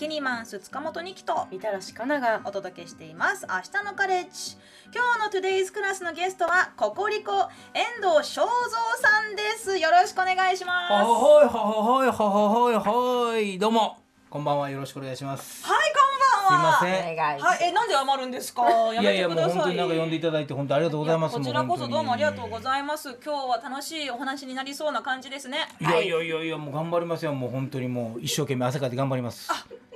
キニマンス塚本二木とみたらしかながお届けしています。明日のカレッジ。今日のトゥデイズクラスのゲストはココリコ遠藤正蔵さんです。よろしくお願いします。ははいはいはいはいはいどうも。こんばんはよろしくお願いします。はいこんばんは。すいません。はい、え、なんで余るんですか？やいやいやもうめてください。本当になんか呼んでいただいて本当ありがとうございますこちらこそどうもありがとうごいざいます。今日は楽しいお話になりそうな感じですね。いやいやいやいやもう頑張りますよ。もう本当にもう一生懸命汗かいて頑張ります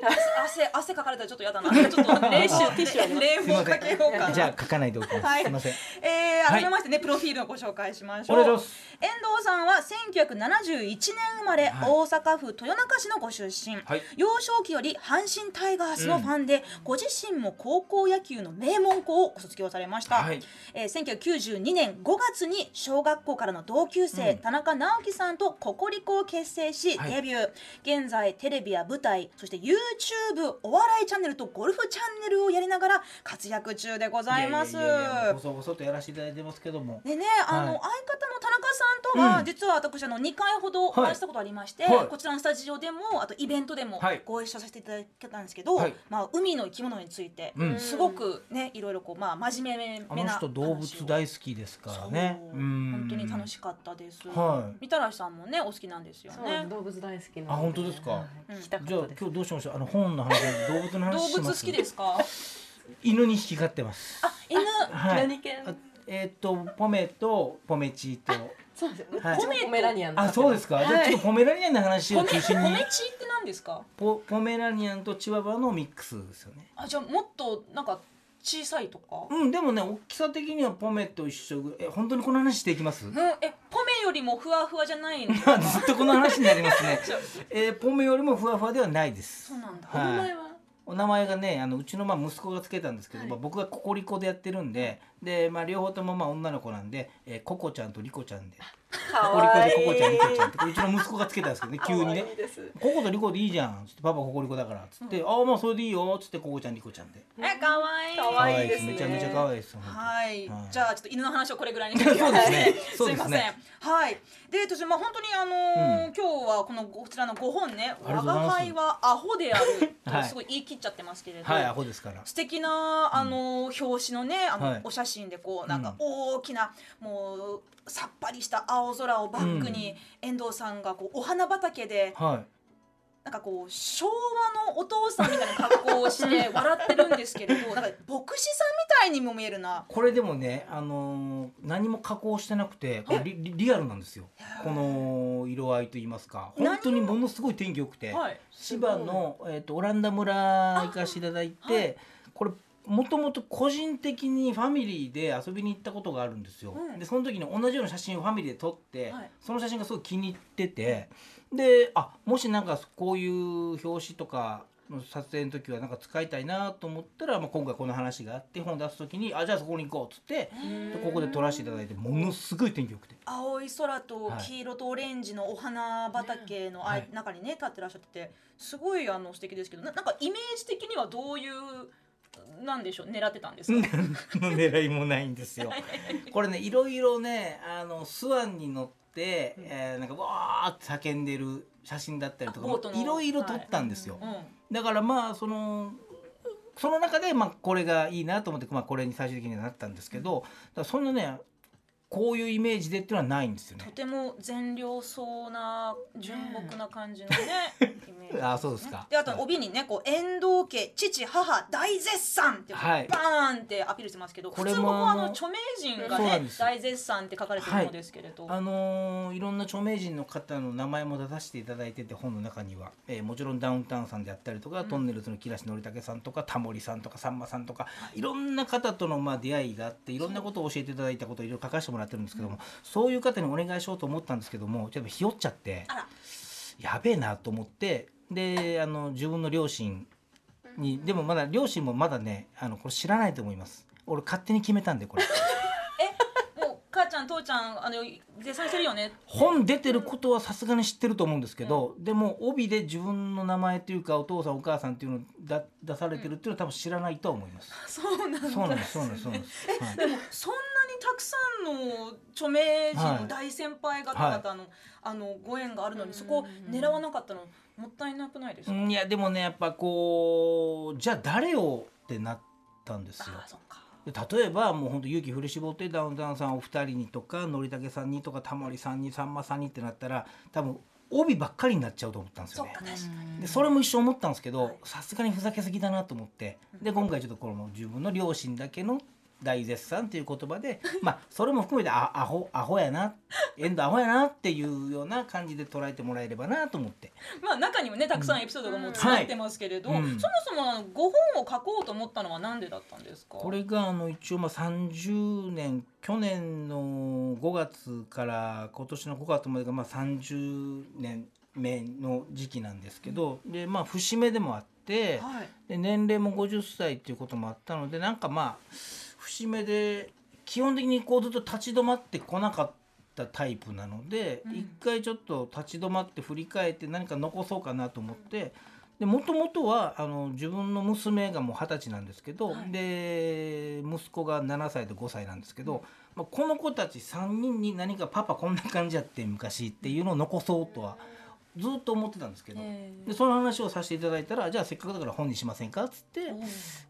汗汗かかれたらちょっとやだな。ちょっと冷酒ティッシュ冷房かけようかな。じゃあ書かないでおきます、はい。すいません。えー、改めましてね、プロフィールをご紹介しましょう。お願いします。遠藤さんは1971年生まれ、はい。大阪府豊中市のご出身、はい。幼少期より阪神タイガースのファンで、ご自身も高校野球の名門校をご卒業されました、はい。えー、1992年5月に小学校からの同級生、うん。田中直樹さんとココリコを結成し、はい。デビュー。現在テレビや舞台そして YouTube お笑いチャンネルとゴルフチャンネルをやりながら活躍中でございます。いやいやいやいや細々とやらせていただいてますけどもでね、あの、はい相方の田中さんとは、うん実は私あの2回ほどお会いしたことありまして、はいこちらのスタジオでもあとイベントでもご一緒させていただいたんですけど、はいまあ、海の生き物について、うんすごくねいろいろこう、まあ、真面目めなの人動物大好きですからね本当に楽しかったです、はいみたらしさんもねお好きなんですよね動物大好きなのであ本当ですかはい聞きたかじゃあったです今日どうしましょうあの本の話動物の動話します？物好きですか？犬に引き飼ってます。あ犬。はい。えっ、とポメとポメチと。そうです。よはい。ポメポメラニアンあそうですか、じゃあちょっとポメラニアンの話を中心に。ポメチって何ですか？ポポメラニアンとチワワのミックスですよね。あじゃあもっとなんか小さいとか、うんでもね大きさ的にはポメと一緒ぐえ本当にこの話していきます？うん、えポメよりもふわふわじゃないの？ずっとこの話になりますね、えーポメよりもふわふわではないです。そうなんだ、はいお名前は？お名前がねあのうちのまあ息子がつけたんですけど、はい。まあ、僕がココリコでやってるんでで、まあ、両方ともまあ女の子なんで、えーココちゃんとリコちゃんで。かココリコでココちゃんリコちゃんってこれうちの息子がつけたんですけどね 急にね。ココとリコでいいじゃん」つって「パパココリコだから」つって「ああまあそれでいいよ」つってココちゃんリコちゃんで。え可愛い可愛いですね。めちゃめちゃ可愛いですはい、はい。じゃあちょっと犬の話をこれぐらいに。し てそうですね。すそうですね。いませんはい。でえっとまあ本当にあのー今日はこのこちらの5本ね「ありが我とうございます。が輩はアホである」はい。とすごい言い切っちゃってますけれど、はいアホですから。素敵なあのー表紙のねあの、はい。お写真でこうなんかうん。大きな、もうさっぱりした青空をバックに、遠藤さんがこうお花畑ではい。なんかこう昭和のお父さんみたいな格好をして 笑ってるんですけれどなんか牧師さんみたいにも見えるな。これでもね、あのー何も加工してなくてこれリ,リ、リアルなんですよ。この色合いといいますか。本当にものすごい天気良くて、はい、千葉の、えー、とオランダ村行かせていただいて、はい。これもともと個人的にファミリーで遊びに行ったことがあるんですよ、うん。でその時に同じような写真をファミリーで撮って、はい。その写真がすごい気に入っててであもしなんかこういう表紙とかの撮影の時はなんか使いたいなと思ったら、まあ、今回この話があって本出す時にあじゃあそこに行こうっつってでここで撮らせていただいてものすごい天気良くて。青い空とはい黄色とオレンジのお花畑のあ中にね立ってらっしゃっててすごいあの素敵ですけどななんかイメージ的にはどういうなんでしょう？狙ってたんですか、の狙いもないんですよ。これねいろいろねあのスワンに乗って、えーなんかわーって叫んでる写真だったりとかいろいろ撮ったんですよ。うん。だからまあそのその中でまあこれがいいなと思って、まあ、これに最終的にはなったんですけど、だからそんなねこういうイメージでっていうのはないんですよね。とても善良そうな純朴な感じのね イメージあそうですか。であと帯にねこう遠藤家父母大絶賛って、はい。バーンってアピールしてますけどこれもあの著名人がね大絶賛って書かれてるものですけれど、あのーいろんな著名人の方の名前も出させていただいてて本の中には、えーもちろんダウンタウンさんであったりとか、トンネルズの木梨憲武さんとかタモリさんとかさんまさんとかい。ろんな方とのまあ出会いがあっていろんなことを教えていただいたことをいろいろ書かせてもらってるんですけども、そういう方にお願いしようと思ったんですけどもちょっとひよっちゃってやべえなと思ってであの自分の両親にでもまだ両親もまだねあのこれ知らないと思います。俺勝手に決めたんでこれ。もう母ちゃん父ちゃんあの絶賛してるよね。本出てることはさすがに知ってると思うんですけど、でも帯で自分の名前というかお父さんお母さんっていうのをだ出されてるっていうのは多分知らないとは思います。そうなんだ。そうなんですそうなんですそうなんです。はいでもそんなたくさんの著名人はい。の大先輩方々の、あのご縁があるのにそこを狙わなかったのもったいなくないですか、うんいやでもねやっぱこうじゃあ誰をってなったんですよ。例えばもう本当勇気振り絞ってダウンタウンさんお二人にとかのりたけさんにとかタモリさんにさんまさんにってなったら多分帯ばっかりになっちゃうと思ったんですよね。でそれも一瞬思ったんですけはい。どさすがにふざけすぎだなと思って。で今回ちょっとこの自分の両親だけの大絶賛っていう言葉でまあそれも含めてあアホアホやなエンドアホやなっていうような感じで捉えてもらえればなと思って。まあ中にもねたくさんエピソードがもう詰まってますけれど、はいうん。そもそもあのご本を書こうと思ったのはなんでだったんですか？これがあの一応まあ30年去年の5月から今年の5月までがまあ30年目の時期なんですけどでまあ節目でもあってはい。で年齢も50歳っていうこともあったのでなんかまあ節目で基本的にこうずっと立ち止まってこなかったタイプなのでうん。一、回ちょっと立ち止まって振り返って何か残そうかなと思って。でもともとはあの自分の娘がもう二十歳なんですけど、はい。で息子が7歳と5歳なんですけど、まあ、この子たち3人に何か「パパこんな感じやって昔」っていうのを残そうとはずっと思ってたんですけど、えーでその話をさせていただいたらじゃあせっかくだから本にしませんかっつって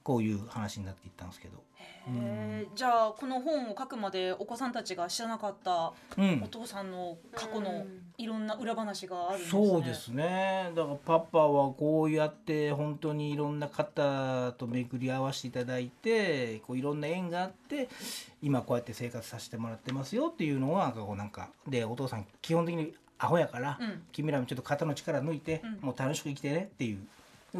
こういう話になっていったんですけど。へーじゃあこの本を書くまでお子さんたちが知らなかったうん。お父さんの過去のいろんな裏話があるんですね。そうですね。だからパパはこうやって本当にいろんな方と巡り合わせていただいてこういろんな縁があって今こうやって生活させてもらってますよっていうのはこうなんかでお父さん基本的にアホやから、うん。君らもちょっと肩の力抜いて、うん。もう楽しく生きてねっていう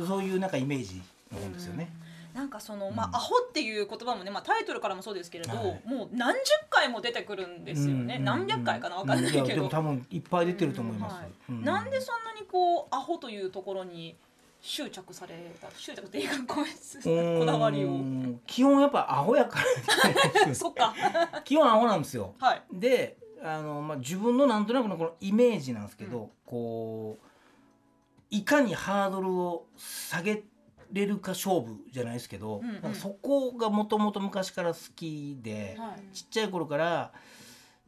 そういうなんかイメージの本ですよね。なんかその、まうん。あアホっていう言葉もね、まあ、タイトルからもそうですけれど、はい。もう何十回も出てくるんですよね、うん。何百回かなわかんないけど、でも多分いっぱい出てると思います。なんでそんなにこうアホというところに執着された執着っていうかこだわりを。うん基本やっぱアホやから そっか。基本アホなんですよ。はい。であの、まあ、自分のなんとなくのこのイメージなんですけど、こういかにハードルを下げれるか勝負じゃないですけど、うんうん。そこがもともと昔から好きで、はい。ちっちゃい頃から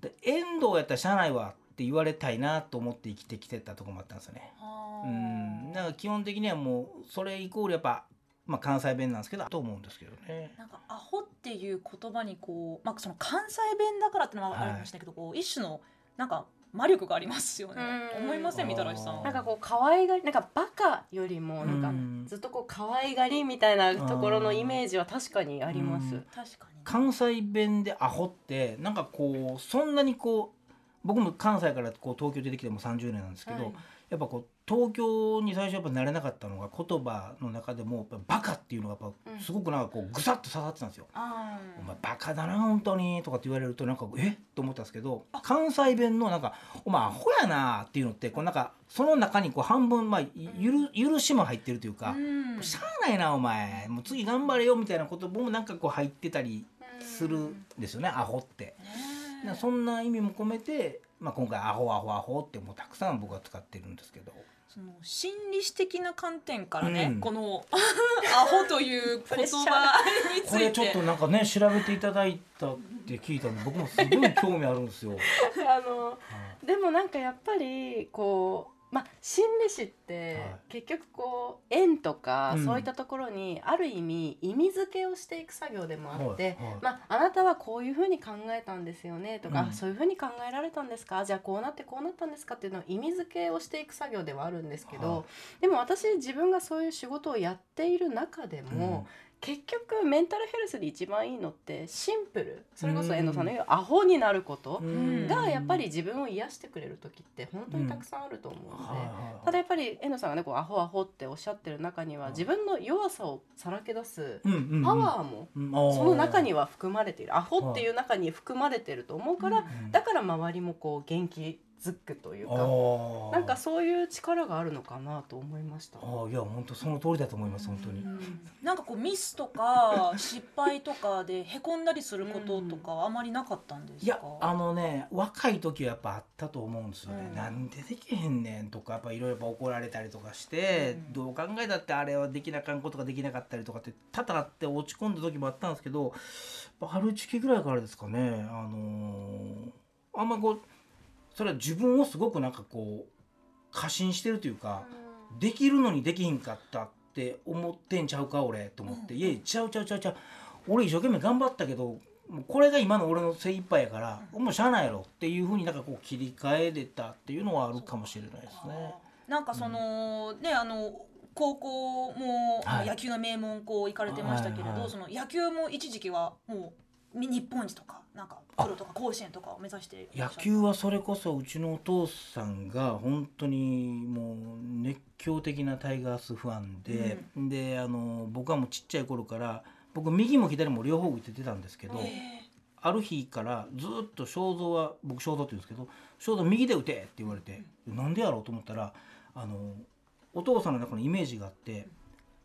で遠藤やったら社内はって言われたいなと思って生きてきてたところもあったんですよね。はあうん。だから基本的にはもうそれイコールやっぱ、まあ、関西弁なんですけどと思うんですけどね。なんかアホっていう言葉にこう、まあ、その関西弁だからってのもあるかもしれないけど、こう一種のなんか魔力がありますよね。うん。思いませんみたらしさん。なんかこう可愛がりなんかバカよりもなんかうん。ずっとこう可愛がりみたいなところのイメージは確かにあります。うん。確かに関西弁でアホってなんかこうそんなにこう僕も関西からこう東京出てきてもう30年なんですけど、はい。やっぱこう東京に最初やっぱ慣れなかったのが言葉の中でもやっぱバカっていうのがやっぱすごくなんかこうぐさっと刺さってたんですよ。あお前バカだな本当にとかって言われるとなんかえ？っと思ったんですけど関西弁のなんか「お前アホやな」っていうのってこうなんかその中にこう半分まあゆる許しも入ってるというかうん「しゃあないなお前。もう次頑張れよ」みたいなこともなんかこう入ってたりするんですよねアホって。ねそんな意味も込めて、まあ、今回「アホアホアホ」ってもうたくさん僕は使ってるんですけど。その心理史的な観点からね、うんこの アホという言葉につこれいてちょっとなんかね調べていただいたって聞いたんで僕もすごい興味あるんですよ。あのでもなんかやっぱりこうまあ心理師ってはい。結局こう縁とかうん。そういったところにある意味意味付けをしていく作業でもあって、まあ、あなたはこういうふうに考えたんですよねとか、うん。そういうふうに考えられたんですかじゃあこうなってこうなったんですかっていうのを意味付けをしていく作業ではあるんですけど、はい。でも私自分がそういう仕事をやっている中でも、結局メンタルヘルスで一番いいのってシンプル。それこそ遠藤さんの言うアホになることうん。がやっぱり自分を癒してくれる時って本当にたくさんあると思うので。ただやっぱり遠藤さんがねこうアホアホっておっしゃってる中にははい。自分の弱さをさらけ出すパワーもその中には含まれている。アホっていう中に含まれていると思うからうん。だから周りもこう元気づくというかなんかそういう力があるのかなと思いました。あーいや本当その通りだと思います本当に。なんかこうミスとか 失敗とかでへこんだりすることとかはあまりなかったんですか？いやあのね若い時はやっぱあったと思うんですよね、うん。なんでできへんねんとかやっぱいろいろ怒られたりとかして、うん。どう考えたってあれはできなあかんことができなかったりとかって多々あって落ち込んだ時もあったんですけどやっぱ春時期ぐらいからですかね。あのーあんまこうそれは自分をすごくなんかこう過信してるというか、できるのにできひんかったって思ってんちゃうか俺と思って、うん。いやいやちゃうちゃうちゃうちゃう。俺一生懸命頑張ったけどもうこれが今の俺の精一杯やから、もうしゃあないやろっていうふうになんかこう切り替えれたっていうのはあるかもしれないですね。なんかその、ねあの高校も、はい。野球の名門校行かれてましたけれど、はいはいその野球も一時期はもうみ日本一とかなんかプロとか甲子園とかを目指して野球はそれこそうちのお父さんが本当にもう熱狂的なタイガースファンで、であの僕はもうちっちゃい頃から僕右も左も両方打ててたんですけど、えある日からずっと正蔵は僕正蔵って言うんですけど正蔵右で打てって言われて、なんでやろうと思ったらあのお父さんの中のイメージがあって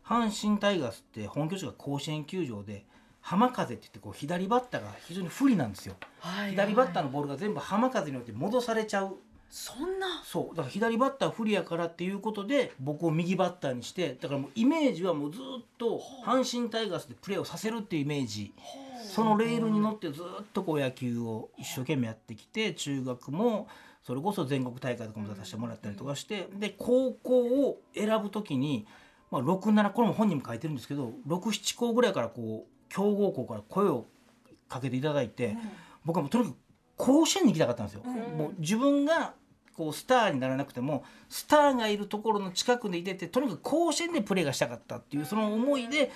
阪神タイガースって本拠地が甲子園球場で浜風って言ってこう左バッターが非常に不利なんですよ。左バッターのボールが全部浜風によって戻されちゃう。そんな？そう。だから左バッター不利やからっていうことで僕を右バッターにしてだからもうイメージはもうずっと阪神タイガースでプレーをさせるっていうイメージ。そのレールに乗ってずっとこう野球を一生懸命やってきて中学もそれこそ全国大会とかも出させてもらったりとかしてで高校を選ぶ時に、まあ、67これも本人も書いてるんですけど67校ぐらいからこう強豪校から声をかけていただいて僕はもうとにかく甲子園に行きたかったんですよ。うんもう自分がこうスターにならなくてもスターがいるところの近くでいててとにかく甲子園でプレーがしたかったっていうその思いで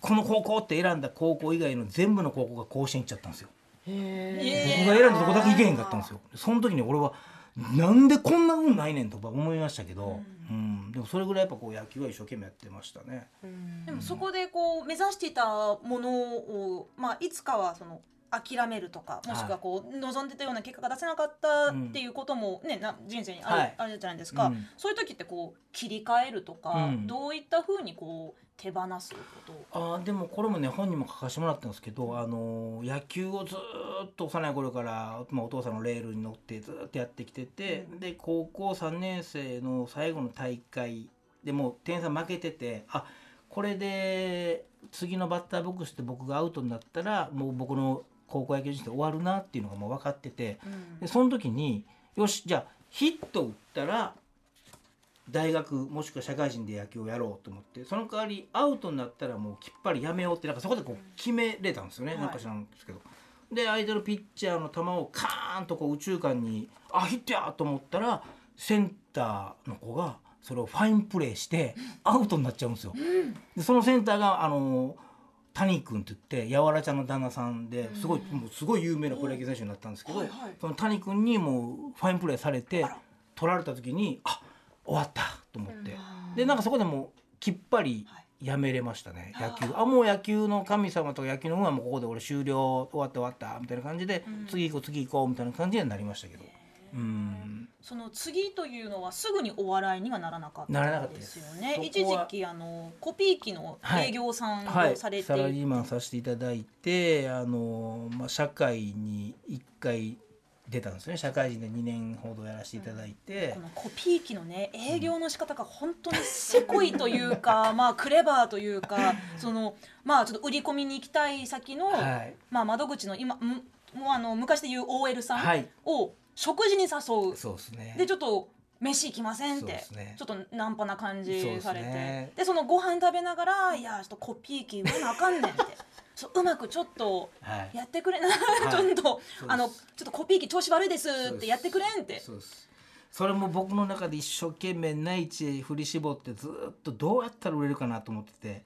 この高校って選んだ高校以外の全部の高校が甲子園行っちゃったんですよ。へ僕が選んだとこだけ行けへんかったんですよ。その時に俺はなんでこんな運ないねんとか思いましたけど、うん、でもそれぐらいやっぱこう野球は一生懸命やってましたね。ーでもそこでこう目指していたものを、まあ、いつかはその諦めるとかもしくはこう望んでたような結果が出せなかったっていうことも、ねな人生にある,、はい。あるじゃないですか、うん。そういう時ってこう切り替えるとか、うん。どういったふうにこう手放すこと。をあーでもこれもね本にも書かせてもらったんですけど、あのー野球をずーっと幼い頃から、まあ、お父さんのレールに乗ってずーっとやってきてて、で高校3年生の最後の大会でもう点差負けててあこれで次のバッターボックスで僕がアウトになったらもう僕の高校野球人生終わるなっていうのがもう分かっててでその時によしじゃあヒット打ったら大学もしくは社会人で野球をやろうと思ってその代わりアウトになったらもうきっぱりやめようってなんかそこでこう決めれたんですよね、はい。なんか知らんですけど。で相手のピッチャーの球をカーンとこう宇宙間にあヒットやと思ったらセンターの子がそれをファインプレーしてアウトになっちゃうんですよ。でそのセンターがあの谷君って言ってやわらちゃんの旦那さんですごい、もうすごい有名なプロ野球選手になったんですけど、その谷君にもうファインプレーされて取られた時にあ終わったと思って、でなんかそこでもうきっぱりやめれましたね、はい野球。あもう野球の神様とか野球の運はもうここで俺終了終わった終わったみたいな感じで、うん。次行こう次行こうみたいな感じにはなりましたけど。うん。その次というのはすぐにお笑いにはならなかったんです。すよね。一時期あのコピー機の営業さんはい、をされて、サラリーマンさせていただいてあの、まあ、社会に1回出たんですね。社会人で2年ほどやらせていただいて。こ、のコピー機のね営業の仕方が本当にせこいというかまあクレバーというかそのまあちょっと売り込みに行きたい先の、はい。まあ、窓口の今むもうあの昔で言う OL さんはい。を食事に誘う、そうですね。でちょっと飯行きませんって、ね。ちょっとナンパな感じされて。ね。でそのご飯食べながら「いやちょっとコピー機売らなあかんねん」ってそううまくちょっとはい。やってくれな、い。ちょっとす。あのちょっとコピー機調子悪いですってやってくれんって。そうです。それも僕の中で一生懸命内地へ振り絞ってずっとどうやったら売れるかなと思ってて。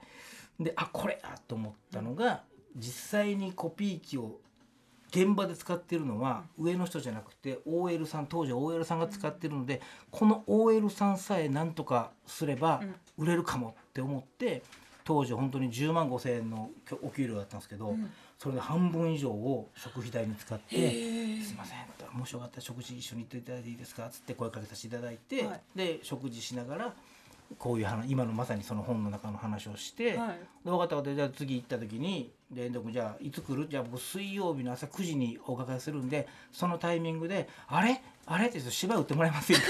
であこれやと思ったのが実際にコピー機を現場で使ってるのは上の人じゃなくて OL さん当時は OL さんが使ってるのでこの OL さんさえなんとかすれば売れるかもって思って当時本当に10万5千円のお給料だったんですけど、それで半分以上を食費代に使ってへ「すいません」もしよかったら食事一緒に行っていただいていいですか?」っつって声かけさせていただいて、はい。で食事しながらこういう話今のまさにその本の中の話をして、はい。で分かった分かった。じゃあ次行った時に「で遠藤君じゃあいつ来る?」じゃあ僕水曜日の朝9時にお伺いするんでそのタイミングで「あれ？あれ?」って芝居打ってもらえませんか?」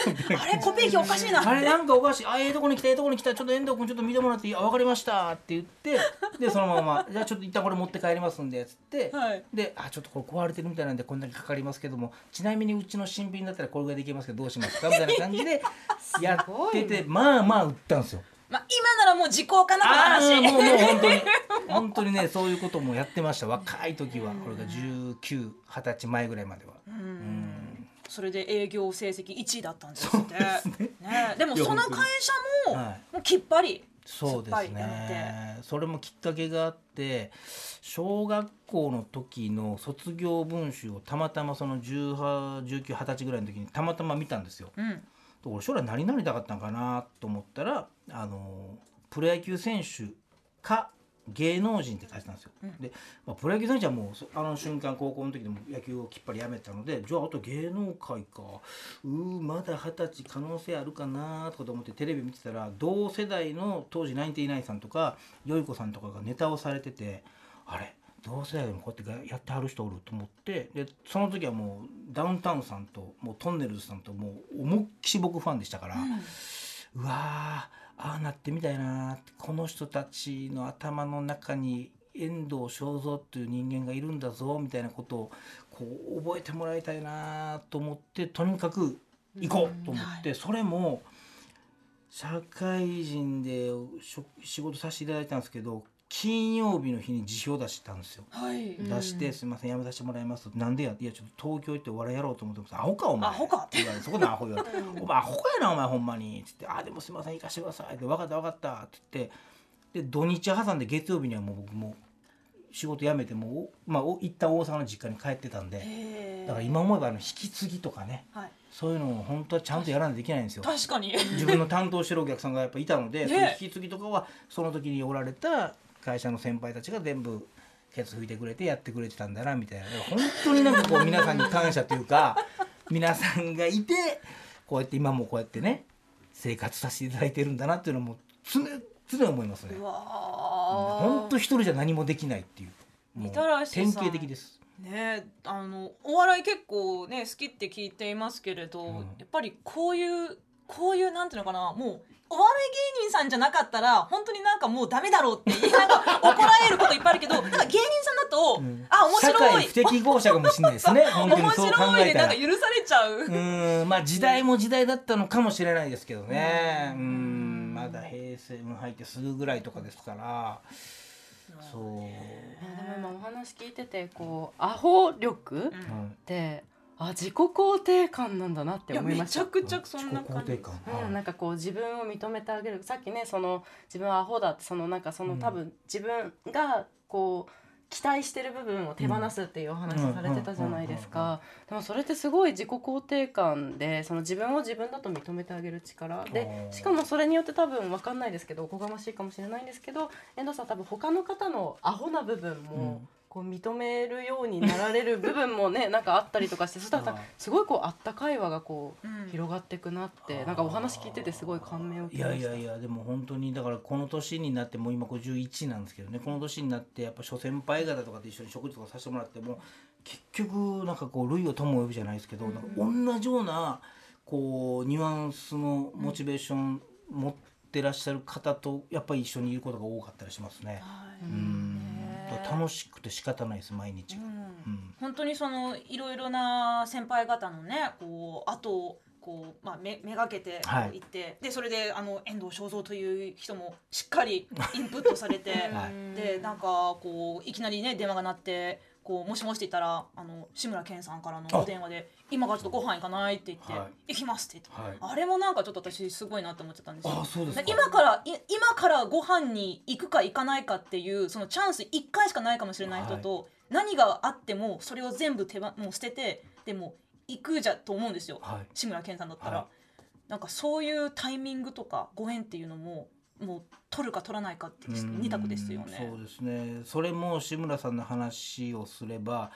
あれ？コピー機おかしいな。あれなんかおかしい。あ、ええとこに来た、ええとこに来た。ちょっと遠藤君ちょっと見てもらっていい？あ、わかりました。って言って、で、そのまま、じゃあちょっと一旦これ持って帰りますんで、つって、はい。で、あ、ちょっとこれ壊れてるみたいなんでこんだけかかりますけども、ちなみにうちの新品だったらこれぐらいでいけますけどどうしますか？みたいな感じで やってて、まあまあ売ったんですよ。まあ今ならもう時効かな話もうもう本当に。本当にねそういうこともやってました。若い時は。これが1920歳前ぐらいまでは。うんそれで営業成績1位だったんですって。ね。でもその会社もはい。もうきっぱりそうですね。それもきっかけがあって小学校の時の卒業文集をたまたまその181920歳ぐらいの時にたまたま見たんですよ。うん。で俺将来何になりたかったんかなと思ったらあのプロ野球選手か芸能人って書いてたんですよ。で、まあ、プロ野球選手はもうそあの瞬間高校の時でも野球をきっぱりやめたのでじゃああと芸能界か。うーまだ二十歳可能性あるかなとかと思ってテレビ見てたら同世代の当時ナインティナインさんとかよい子さんとかがネタをされててあれ同世代でもこうやってやってはる人おると思ってでその時はもうダウンタウンさんともうトンネルズさんともう思いっきし僕ファンでしたから、うわーああなってみたいなこの人たちの頭の中に遠藤正蔵っていう人間がいるんだぞみたいなことをこう覚えてもらいたいなと思ってとにかく行こうと思って、それも社会人で仕事させていただいたんですけど金曜日の日に辞表出したんですよ。はい。出して「すみません辞めさせてもらいます」なんでや?」いやちょっと東京行ってお笑いやろうと思ってます」アホかお前」アホか。って言われてそこでアホ言われて「お前アホやなお前ほんまに」っつって「あでもすみません行かしてください」って「分かった分かった」って言ってで土日挟んで月曜日にはもう僕もう仕事辞めてもう、まあ、お一旦大阪の実家に帰ってたんでだから今思えばあの引き継ぎとかねはい。そういうのを本当はちゃんとやらないといけないんですよ。確かに。自分の担当してるお客さんがやっぱいたので、ね。引き継ぎとかはその時におられた会社の先輩たちが全部ケツ拭いてくれてやってくれてたんだなみたいな。本当になんかこう皆さんに感謝というか 皆さんがいてこうやって今もこうやってね生活させていただいてるんだなっていうのも常常思いますね。本当一人じゃ何もできないっていう。みたらしさん。典型的です。ねあのお笑い結構ね好きって聞いていますけれど、うん。やっぱりこういうこういうなんていうのかなもうお笑い芸人さんじゃなかったら本当になんかもうダメだろうって言いながら怒られることいっぱいあるけどなんか芸人さんだと、うん。あ面社白い。会不適合者かもしれないですね本当に面そう考白い。えたらでなんか。許されちゃう、うーん。まあ時代も時代だったのかもしれないですけどね。うーん。まだ平成に入ってすぐぐらいとかですから。そう、いやでも今お話聞いててこうアホ力うん。ってあ自己肯定感なんだなって思いました。ちゃくちゃそんな感じ。うん、なんかこう自分を認めてあげる。さっきねその自分はアホだってそのなんかそのうん。多分自分がこう期待してる部分を手放すっていうお話されてたじゃないですか。でもそれってすごい自己肯定感でその自分を自分だと認めてあげる力。でしかもそれによって多分分かんないですけどおこがましいかもしれないんですけど遠藤さん多分他の方のアホな部分も、うんこう認めるようになられる部分もね なんかあったりとかしてそしたらすごいこうあったかい輪がこううん。広がっていくなってなんかお話聞いててすごい感銘を受いけました。やいやいやでも本当にだからこの年になってもう今51なんですけどねこの年になってやっぱ諸先輩方とかと一緒に食事とかさせてもらっても結局なんかこう類を友を呼ぶじゃないですけど、なんか同じようなこうニュアンスのモチベーション持ってらっしゃる方とやっぱり一緒にいることが多かったりしますね。はいうん楽しくて仕方ないです毎日が。うん。うん。本当にそのいろいろな先輩方のねこう後をこう、まあ、めめがけて行って、でそれであの遠藤正蔵という人もしっかりインプットされて はい。でなんかこういきなりね電話が鳴ってこうもしもしって言ったらあの志村けんさんからのお電話で「今からちょっとご飯行かない?」って言って「は行きます」って言って、はい。あれもなんかちょっと私すごいなって思っちゃったんですよ。あそうですか。今からい今からご飯に行くか行かないかっていうそのチャンス1回しかないかもしれない人と、何があってもそれを全部手ばもう捨ててでも行くじゃと思うんですよ、はい。志村けんさんだったら、はい。なんかそういうタイミングとかご縁っていうのももう取るか取らないかって二択ですよね。そうですねそれも志村さんの話をすれば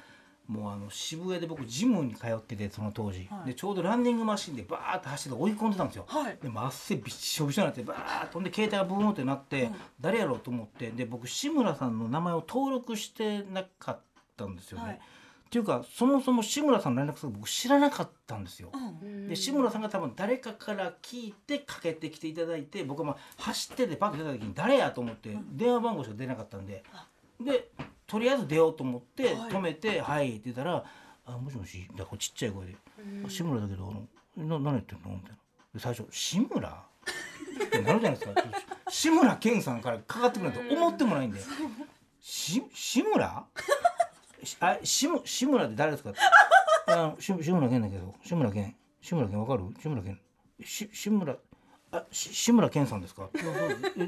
もうあの渋谷で僕ジムに通っててその当時、はいでちょうどランニングマシンでバーッと走って追い込んでたんですよ。はい。でも汗びっしょびしょになってバーッと飛んで携帯がブーンってなって、うん誰やろうと思ってで僕志村さんの名前を登録してなかったんですよね。はいっていうかそもそも志村さんの連絡先僕知らなかったんですよ。うん。で志村さんが多分誰かから聞いてかけてきていただいて僕はまあ走っててパッと出た時に誰やと思って電話番号しか出なかったんであでとりあえず出ようと思ってはい止めて「はい」って言ったら「あもしもし」だからちっちゃい声で「あ志村だけどあのな何言ってんの?」みたいなで最初「志村?」ってなるじゃないですか志村けんさんからかかってくるなんて思ってもないんで「し志村?し」あしむ志村って誰ですか? 」あのし志村けんだけど。志村けん。志村けんわかる？志村けん。し志村あし志村けんさんですか？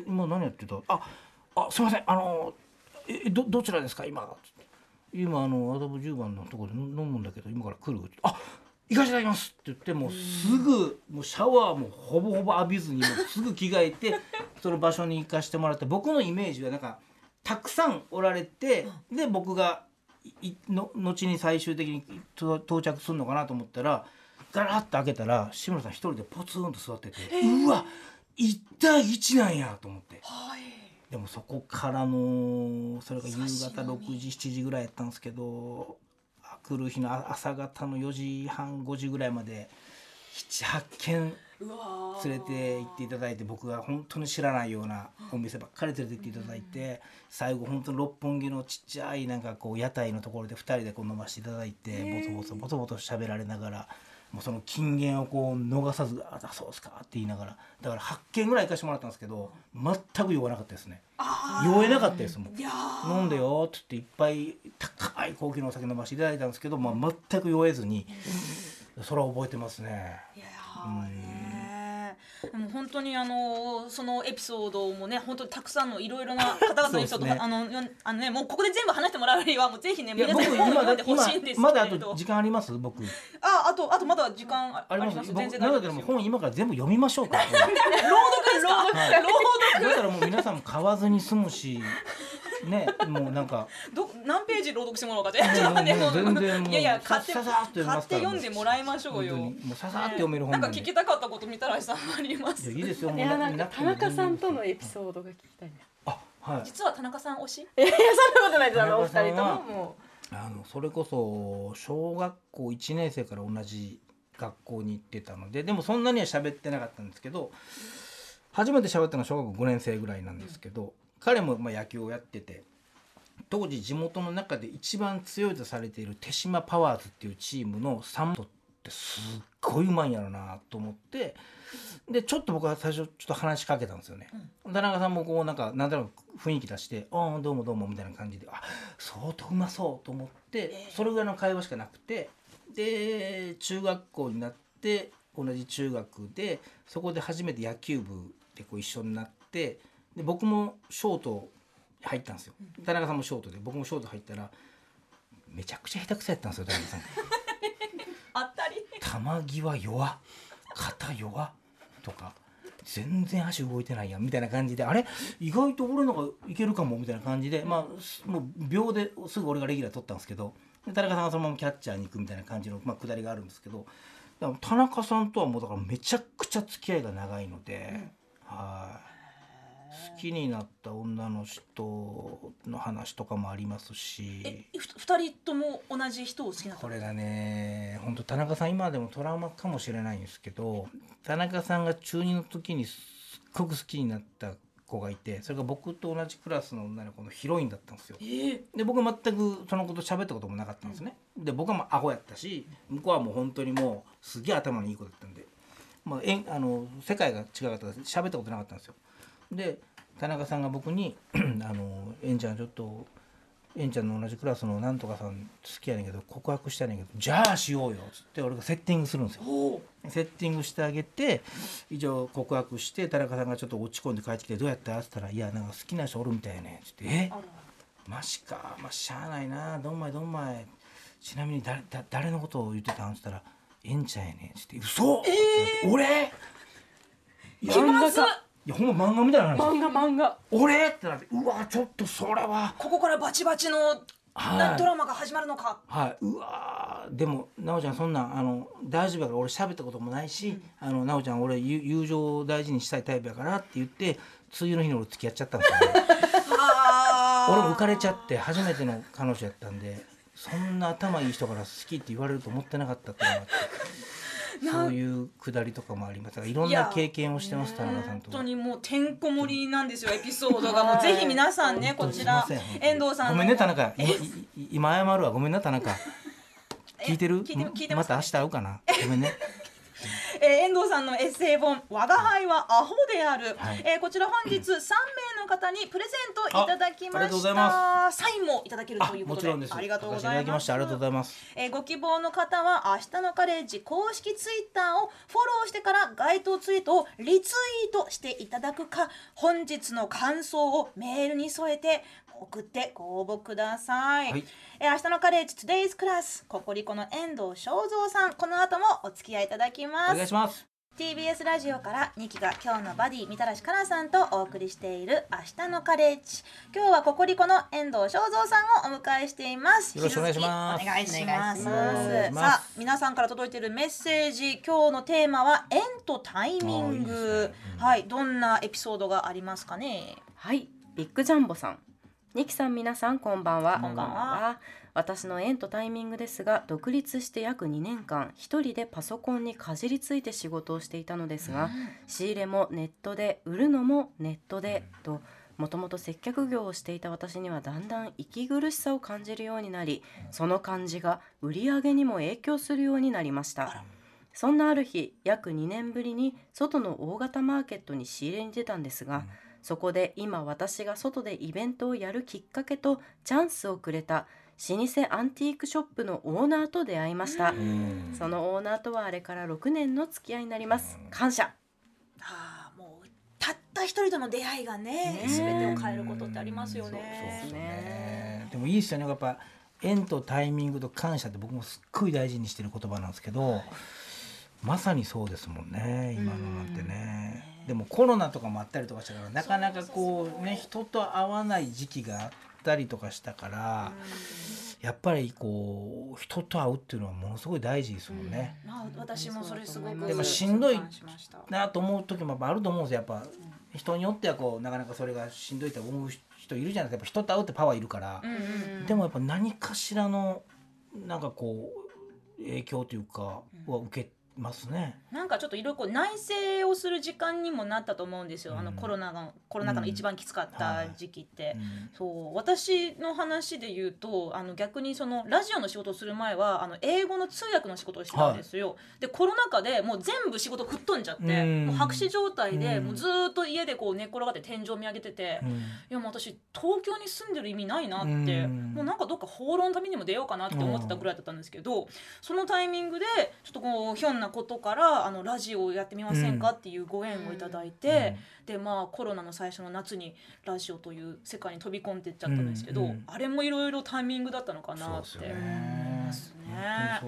今何やってた？ああすいません。あのえどどちらですか？今。今あのアドブ10番のところで飲むんだけど今から来る。あ行かせていただきます！って言ってもうすぐもうシャワーもほぼほぼ浴びずにもうすぐ着替えて その場所に行かしてもらって僕のイメージはなんかたくさんおられてで僕がの後に最終的にと到着するのかなと思ったらガラッと開けたら志村さん一人でポツンと座ってて、うわ1対1なんやと思って。はい。でもそこからのそれが夕方飲み6時7時ぐらいやったんですけどあ来る日のあ朝方の4時半5時ぐらいまで78軒うわー連れて行っていただいて僕が本当に知らないようなお店ばっかり連れて行っていただいて最後本当に六本木のちっちゃいなんかこう屋台のところで2人でこう飲ませていただいてボソボソボソボソ喋られながらもうその金言をこう逃さず「ああそうですか」って言いながらだから8軒ぐらい行かしてもらったんですけど全く酔わなかったですねあ酔えなかったですもん飲んでよって言っていっぱい高い高級なお酒飲ませていただいたんですけど、まあ、全く酔えずにそれは覚えてますね。いやーねーでも本当にあのそのエピソードもね本当にたくさんのいろいろな方々のエピソードあのよあのねもうここで全部話してもらうよりはもうぜひね皆さんに読んでほしいんですけれど。今まだあと時間あります？僕。ああとあとまだ時間ああります全僕然大丈夫ですよ。本今から全部読みましょうか。朗読ですかはい朗だからもう皆さんも買わずに済むしねもうなんか。読ど何ページ朗読してもらおうかって。もうもうでも全然もう。いやいや買ってさささっと読み買って読んでもらいましょうよ。もうささっと読める本なんか聞きたかったことみたらしさんありまいす。やいいですよもういやなんか田も中さんとのエピソードが聞きたいね。あはい。実は田中さん推し？いやそんなことないです。あのお二人とはももあのそれこそ小学校1年生から同じ学校に行ってたのででもそんなには喋ってなかったんですけど初めて喋ったのは小学校5年生ぐらいなんですけど、彼もまあ野球をやってて当時地元の中で一番強いとされている手島パワーズっていうチームの3トってすっごいうまいんやろなと思ってでちょっと僕は最初ちょっと話しかけたんですよね。田中さんもこうなんかなんとなく雰囲気出して「ああどうもどうも」みたいな感じであ相当うまそうと思ってそれぐらいの会話しかなくてで中学校になって同じ中学でそこで初めて野球部でこう一緒になってで僕もショート入ったんですよ。田中さんもショートで僕もショート入ったらめちゃくちゃ下手くそやったんですよ田中さん。あったり球際弱肩弱とか全然足動いてないやんみたいな感じであれ？意外と俺のがいけるかもみたいな感じでまあすもう秒ですぐ俺がレギュラー取ったんですけどで田中さんがそのままキャッチャーに行くみたいな感じの、まあ、下りがあるんですけど田中さんとはもうだからめちゃくちゃ付き合いが長いので、はい好きになった女の人の話とかもありますし。えふ二人とも同じ人を好きなのこれがね本当田中さん今でもトラウマかもしれないんですけど田中さんが中2の時にすっごく好きになった子がいてそれが僕と同じクラスの女の子のヒロインだったんですよ。えーで僕は全くそのこと喋ったこともなかったんですね。で僕はもうアホやったし向こうはもう本当にもうすげえ頭のいい子だったんで、まあ、えんあの世界が違かったから喋ったことなかったんですよ。で田中さんが僕に「あのえんちゃんちょっとえんちゃんの同じクラスのなんとかさん好きやねんけど告白したいねんけどじゃあしようよ」っつって俺がセッティングするんですよ。おセッティングしてあげて以上告白して田中さんがちょっと落ち込んで帰ってきて「どうやった?」っつったら「いやなんか好きな人おるみたいやねん」っつって「え？マジか。まあしゃあないな。どんまいどんまい。ちなみに誰だ誰のことを言ってたん?」っつったら「えんちゃんやねん」っつって「嘘、俺いや気まずっいやほんま漫画みたいな話。漫画漫画。俺ってなってうわちょっとそれは。ここからバチバチのはい。ドラマが始まるのか。はい、うわーでも奈緒ちゃんそんなんあの大丈夫やから俺喋ったこともないし、あの奈緒ちゃん俺ゆ友情を大事にしたいタイプやからって言って梅雨の日に俺付き合っちゃったんですよ、ね、俺も浮かれちゃって初めての彼女やったんでそんな頭いい人から好きって言われると思ってなかったっていうのがあってそういうくだりとかもあります。だからいろんな経験をしてます田中さんと本当にもうてんこ盛りなんですよエピソードが。もうぜひ皆さんねこちら遠藤さんの。ごめんね田中。今謝るわ。ごめんな田中。聞いてる？聞いて聞いてまた明日会うかな？ごめんねえー遠藤さんのエッセイ本「我が輩はアホである」はい。えーこちら本日3名の方にプレゼントいただきました。まサインもいただけるあということで。もちろんです。ありがとうごす。した。ありがとうございます。えーご希望の方は明日のカレッジ公式ツイッターをフォローしてから該当ツイートをリツイートしていただくか本日の感想をメールに添えて送ってご応募ください、はい。えー明日のカレッジ Today's Class ココリコの遠藤正蔵さんこの後もお付き合いいただきまお願いすします。TBS ラジオから2期が今日のバディみたらしかなさんとお送りしている明日のカレッジ。今日はココリコの遠藤正蔵さんをお迎えしています。よろしくお願いします。お願いします。さあ皆さんから届いているメッセージ今日のテーマは縁とタイミング。ね。うん。はいどんなエピソードがありますかね？はいビッグジャンボさんニキさん皆さんこんばんは。こんばんは。私の縁とタイミングですが独立して約2年間一人でパソコンにかじりついて仕事をしていたのですが、仕入れもネットで売るのもネットでともともと接客業をしていた私にはだんだん息苦しさを感じるようになりその感じが売り上げにも影響するようになりました。そんなある日約2年ぶりに外の大型マーケットに仕入れに出たんですが、そこで今私が外でイベントをやるきっかけとチャンスをくれた老舗アンティークショップのオーナーと出会いました、うん。そのオーナーとはあれから6年の付き合いになります。感謝。ああもうたった一人との出会いがねね全てを変えることってありますよそうそうね。そうねでもいいですよね。やっぱ縁とタイミングと感謝って僕もすっごい大事にしてる言葉なんですけど、まさにそうですもんね今のなんてね、でもコロナとかもあったりとかしたからなかなかこうね人と会わない時期があったりとかしたから、やっぱりこう人と会うっていうのはものすごい大事ですもんね。まあ私もそれすごくでもしんどいなと思う時もあると思うんですよ。やっぱ人によってはこうなかなかそれがしんどいと思う人いるじゃないですか。やっぱ人と会うってパワーいるから、でもやっぱ何かしらのなんかこう影響というかは受けますね。なんかちょっといろいろ内省をする時間にもなったと思うんですよ、あのうんコロナがコロナ禍の一番きつかった時期って。うん。そう私の話で言うとあの逆にそのラジオの仕事をする前はあの英語の通訳の仕事をしてたんですよ、でコロナ禍でもう全部仕事吹っ飛んじゃって、うん。もう白紙状態で、うん。もうずーっと家でこう寝っ転がって天井見上げてて、うん。いやもう私東京に住んでる意味ないなって、うん。もうなんかどっか放浪の旅にも出ようかなって思ってたぐらいだったんですけど、そのタイミングでちょっとこうひょんなことからあのラジオをやってみませんか？っていうご縁をいただいて、でまあコロナの最初の夏にラジオという世界に飛び込んでっちゃったんですけど、あれもいろいろタイミングだったのかなって。思いますね。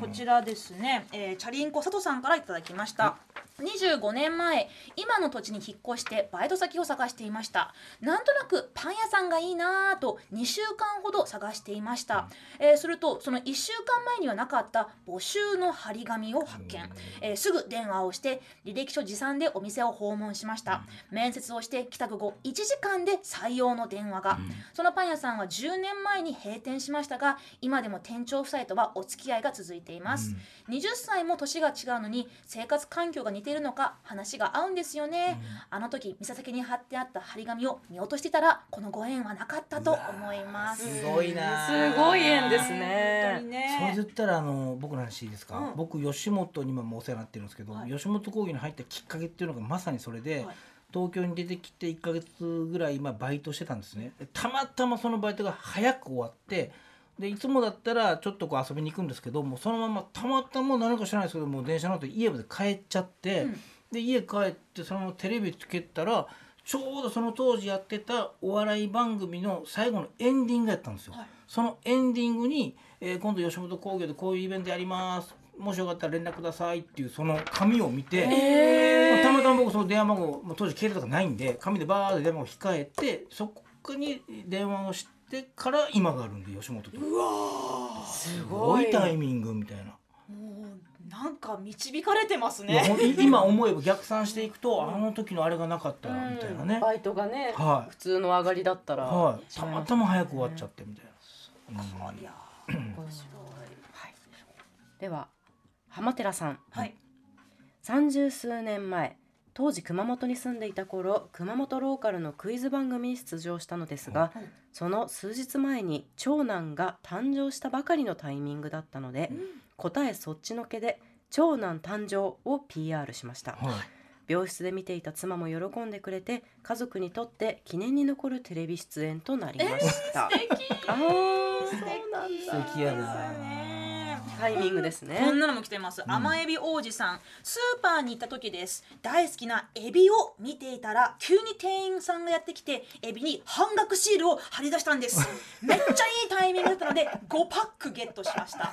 こちらですね、えーチャリンコ佐藤さんからいただきました、25年前今の土地に引っ越してバイト先を探していました。なんとなくパン屋さんがいいなぁと2週間ほど探していました、えーするとその1週間前にはなかった募集の張り紙を発見、えーすぐ電話をして履歴書持参でお店を訪問しました。面接をして帰宅後1時間で採用の電話が、そのパン屋さんは10年前に閉店しましたが今でも店長夫妻とはお付き合いが続いています、20歳も年が違うのに生活環境が似ているのか話が合うんですよね、あの時店先に貼ってあった張り紙を見落としてたらこのご縁はなかったと思います。すごいな。すごい縁です本当にね。それでね言ったらあの僕の話いいですか、うん。僕吉本に今もお世話になってるんですけど、はい。吉本興業に入ったきっかけっていうのがまさにそれで、はい。東京に出てきて1ヶ月ぐらい今バイトしてたんですね。でたまたまそのバイトが早く終わってでいつもだったらちょっとこう遊びに行くんですけどもうそのままたまたま何か知らないですけどもう電車乗って家まで帰っちゃって、うん。で家帰ってそのままテレビつけたらちょうどその当時やってたお笑い番組の最後のエンディングやったんですよ。はい。そのエンディングに、えー今度吉本興業でこういうイベントやります。もしよかったら連絡くださいっていうその紙を見て、えまあたまたま僕その電話番号、まあ、当時携帯とかないんで紙でバーって電話を控えてそこに電話をしてから今があるんで吉本と。うわすすごいタイミングみたいな。ーもうなんか導かれてますね。今思えば逆算していくとあの時のあれがなかったらみたいなね、バイトがね、はい。普通の上がりだったら、はい、たまたま早く終わっちゃってみたいな。うん。いや面白い。はい、では浜寺さん。はい。三十数年前当時熊本に住んでいた頃熊本ローカルのクイズ番組に出場したのですが、うん。その数日前に長男が誕生したばかりのタイミングだったので、答えそっちのけで長男誕生を PR しました、はい。病室で見ていた妻も喜んでくれて家族にとって記念に残るテレビ出演となりました、素敵。あーそうなん素だ敵やな。ねタイミングですね。こんなのも来てます、甘エビ王子さん。スーパーに行った時です。大好きなエビを見ていたら急に店員さんがやってきてエビに半額シールを貼り出したんです。めっちゃいいタイミングだったので5パックゲットしました。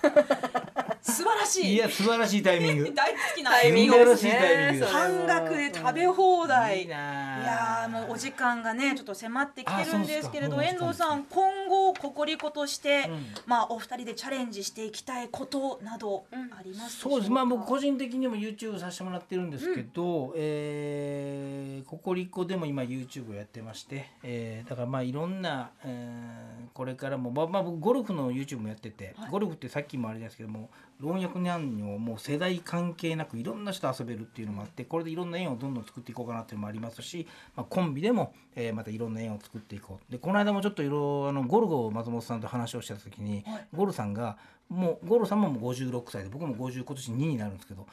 素晴らしい。いや素晴らしいタイミング。大好きなタイミングですね素晴らしいタイミングです半額で食べ放題、いいなあ。いやーもうお時間がねちょっと迫ってきてるんですけれど遠藤さん今後ココリコとして、うん。まあお二人でチャレンジしていきたいことなどありますそうです。まあ僕個人人的にも YouTube させてもらってるんですけど、えーココリコでも今 YouTube をやってまして、えーだからまあいろんな、えーこれからもまあ、まあ、僕ゴルフの YouTube もやってて、はい。ゴルフってさっきもあれですけども老若男女もう世代関係なくいろんな人と遊べるっていうのもあってこれでいろんな縁をどんどん作っていこうかなっていうのもありますし、まあ、コンビでも、えーまたいろんな縁を作っていこう。でこの間もちょっといろいろあのゴルゴ松本さんと話をした時に、はい。ゴルさんがもうゴルさんももう56歳で僕も50今年2になるんですけど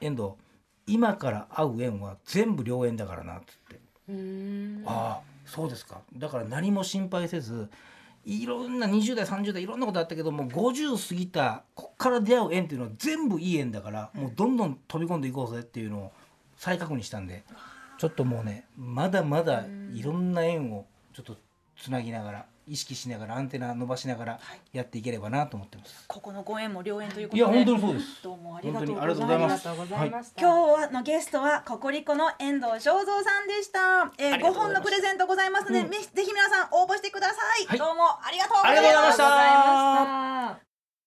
遠藤今から会う縁は全部良縁だからなっつって、ああそうですか。だから何も心配せずいろんな20代30代いろんなことあったけどもう50過ぎたこっから出会う縁っていうのは全部いい縁だから、もうどんどん飛び込んでいこうぜっていうのを再確認したんでちょっともうねまだまだいろんな縁をちょっとつなぎながら意識しながらアンテナ伸ばしながらやっていければなと思ってます。ここのご縁も良縁ということで。いや本当にそうです。どうもありがとう本当にありがとうごございまざいます。すありがとうござい。今日のゲストはココリコの遠藤正蔵さんでした、えー、5ありがとうございます。本のプレゼントございますので、うん。ぜひ皆さん応募してください、はい。どうもありがとうございまありがとうございました。ありがとうございました